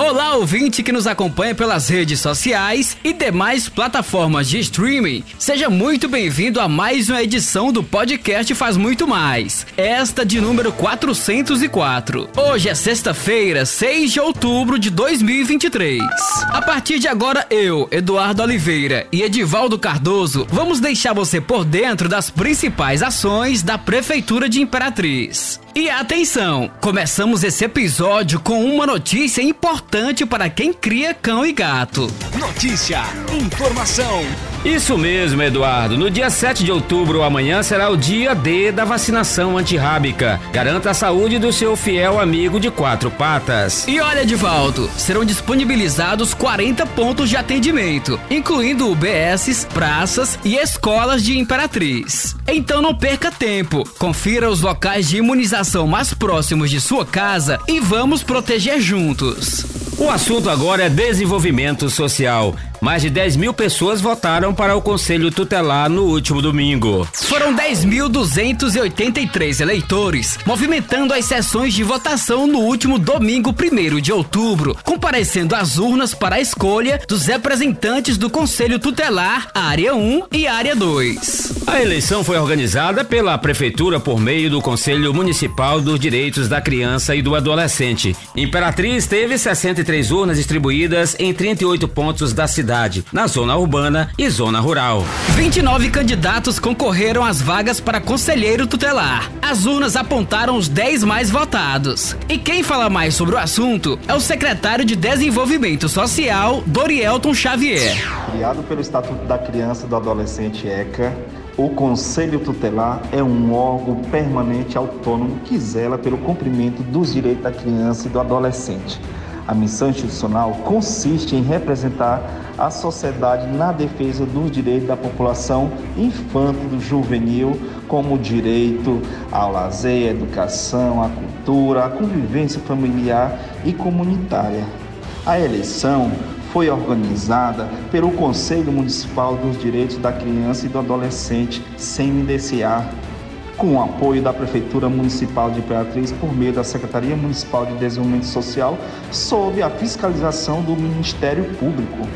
Olá, ouvinte que nos acompanha pelas redes sociais e demais plataformas de streaming. Seja muito bem-vindo a mais uma edição do podcast Faz Muito Mais. Esta de número 404. Hoje é sexta-feira, 6 de outubro de 2023. A partir de agora, eu, Eduardo Oliveira e Edivaldo Cardoso, vamos deixar você por dentro das principais ações da Prefeitura de Imperatriz. E atenção, começamos esse episódio com uma notícia importante para quem cria cão e gato. Notícia, informação. Isso mesmo, Eduardo. No dia 7 de outubro, amanhã, será o dia D da vacinação antirrábica. Garanta a saúde do seu fiel amigo de quatro patas. E olha, Divaldo, serão disponibilizados 40 pontos de atendimento, incluindo UBSs, praças e escolas de Imperatriz. Então não perca tempo. Confira os locais de imunização mais próximos de sua casa e vamos proteger juntos. O assunto agora é desenvolvimento social. Mais de 10 mil pessoas votaram para o Conselho Tutelar no último domingo. Foram 10.283 eleitores, movimentando as sessões de votação no último domingo 1 de outubro, comparecendo às urnas para a escolha dos representantes do Conselho Tutelar, Área 1 e Área 2. A eleição foi organizada pela Prefeitura por meio do Conselho Municipal dos Direitos da Criança e do Adolescente. Imperatriz teve 63 urnas distribuídas em 38 pontos da cidade cidade, na zona urbana e zona rural. 29 candidatos concorreram às vagas para conselheiro tutelar. As urnas apontaram os 10 mais votados. E quem fala mais sobre o assunto é o secretário de Desenvolvimento Social, Dorielton Xavier. Criado pelo Estatuto da Criança e do Adolescente ECA, o Conselho Tutelar é um órgão permanente autônomo que zela pelo cumprimento dos direitos da criança e do adolescente. A missão institucional consiste em representar a sociedade na defesa dos direitos da população infanto-juvenil, como o direito ao lazer, à educação, à cultura, à convivência familiar e comunitária. A eleição foi organizada pelo Conselho Municipal dos Direitos da Criança e do Adolescente, CMDCA, com o apoio da Prefeitura Municipal de Imperatriz por meio da Secretaria Municipal de Desenvolvimento Social, sob a fiscalização do Ministério Público.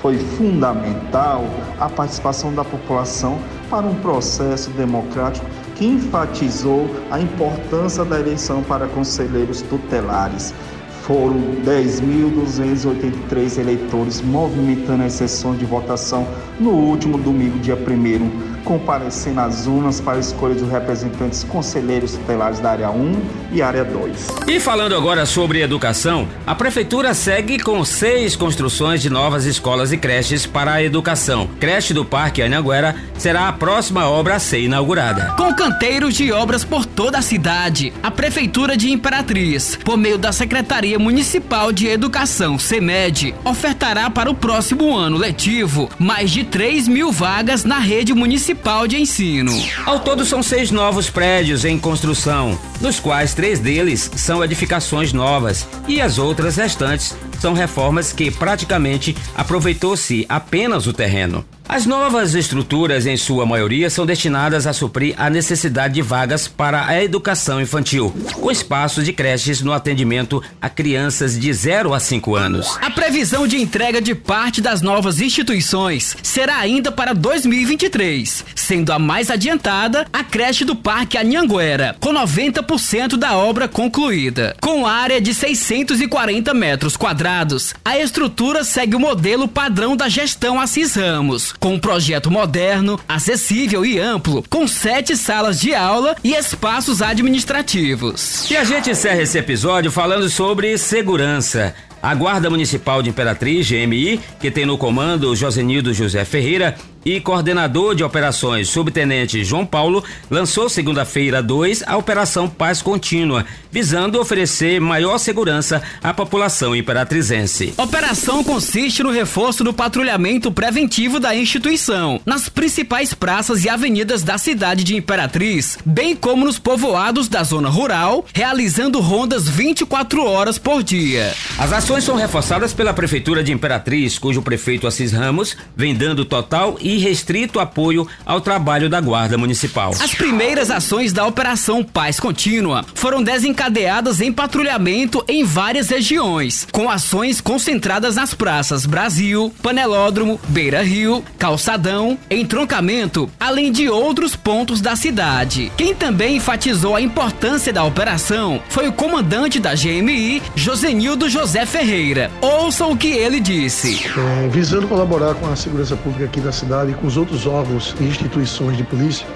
Foi fundamental a participação da população para um processo democrático que enfatizou a importância da eleição para conselheiros tutelares. Foram 10.283 eleitores movimentando as sessões de votação no último domingo, dia 1 comparecer nas urnas para a escolha dos representantes conselheiros tutelares da área 1 e área 2. E falando agora sobre educação, a prefeitura segue com seis construções de novas escolas e creches para a educação. Creche do Parque Anhanguera será a próxima obra a ser inaugurada. Com canteiros de obras por toda a cidade, a prefeitura de Imperatriz, por meio da Secretaria Municipal de Educação, CEMED, ofertará para o próximo ano letivo mais de 3 mil vagas na rede municipal Municipal de Ensino. Ao todo são seis novos prédios em construção, dos quais três deles são edificações novas e as outras restantes são reformas que praticamente aproveitou-se apenas o terreno. As novas estruturas, em sua maioria, são destinadas a suprir a necessidade de vagas para a educação infantil, com espaços de creches no atendimento a crianças de 0 a 5 anos. A previsão de entrega de parte das novas instituições será ainda para 2023, sendo a mais adiantada a creche do Parque Anhanguera, com 90% da obra concluída. Com área de 640 metros quadrados, a estrutura segue o modelo padrão da gestão Assis Ramos com um projeto moderno, acessível e amplo, com sete salas de aula e espaços administrativos. E a gente encerra esse episódio falando sobre segurança. A Guarda Municipal de Imperatriz, GMI, que tem no comando Josenildo José Ferreira, e coordenador de operações, subtenente João Paulo, lançou segunda-feira 2 a Operação Paz Contínua, visando oferecer maior segurança à população imperatrizense. Operação consiste no reforço do patrulhamento preventivo da instituição, nas principais praças e avenidas da cidade de Imperatriz, bem como nos povoados da zona rural, realizando rondas 24 horas por dia. As ações são reforçadas pela Prefeitura de Imperatriz, cujo prefeito Assis Ramos vem dando total e e restrito apoio ao trabalho da Guarda Municipal. As primeiras ações da Operação Paz Contínua foram desencadeadas em patrulhamento em várias regiões, com ações concentradas nas praças Brasil, Panelódromo, Beira Rio, Calçadão, Entroncamento, além de outros pontos da cidade. Quem também enfatizou a importância da operação foi o comandante da GMI, Josenildo José Ferreira. Ouçam o que ele disse. É, visando colaborar com a segurança pública aqui da cidade e com os outros órgãos e instituições de polícia,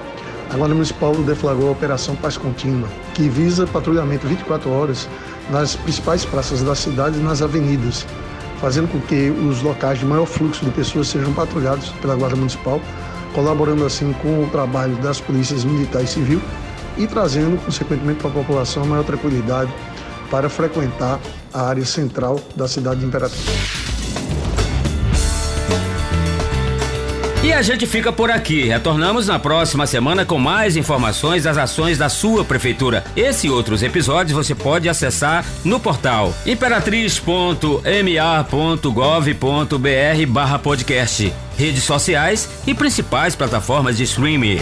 a Guarda Municipal deflagrou a Operação Paz Contínua, que visa patrulhamento 24 horas nas principais praças da cidade e nas avenidas, fazendo com que os locais de maior fluxo de pessoas sejam patrulhados pela Guarda Municipal, colaborando assim com o trabalho das polícias militar e civil e trazendo, consequentemente, para a população maior tranquilidade para frequentar a área central da cidade de Imperatriz. E a gente fica por aqui. Retornamos na próxima semana com mais informações das ações da sua prefeitura. Esse e outros episódios você pode acessar no portal imperatriz.ma.gov.br barra podcast, redes sociais e principais plataformas de streaming.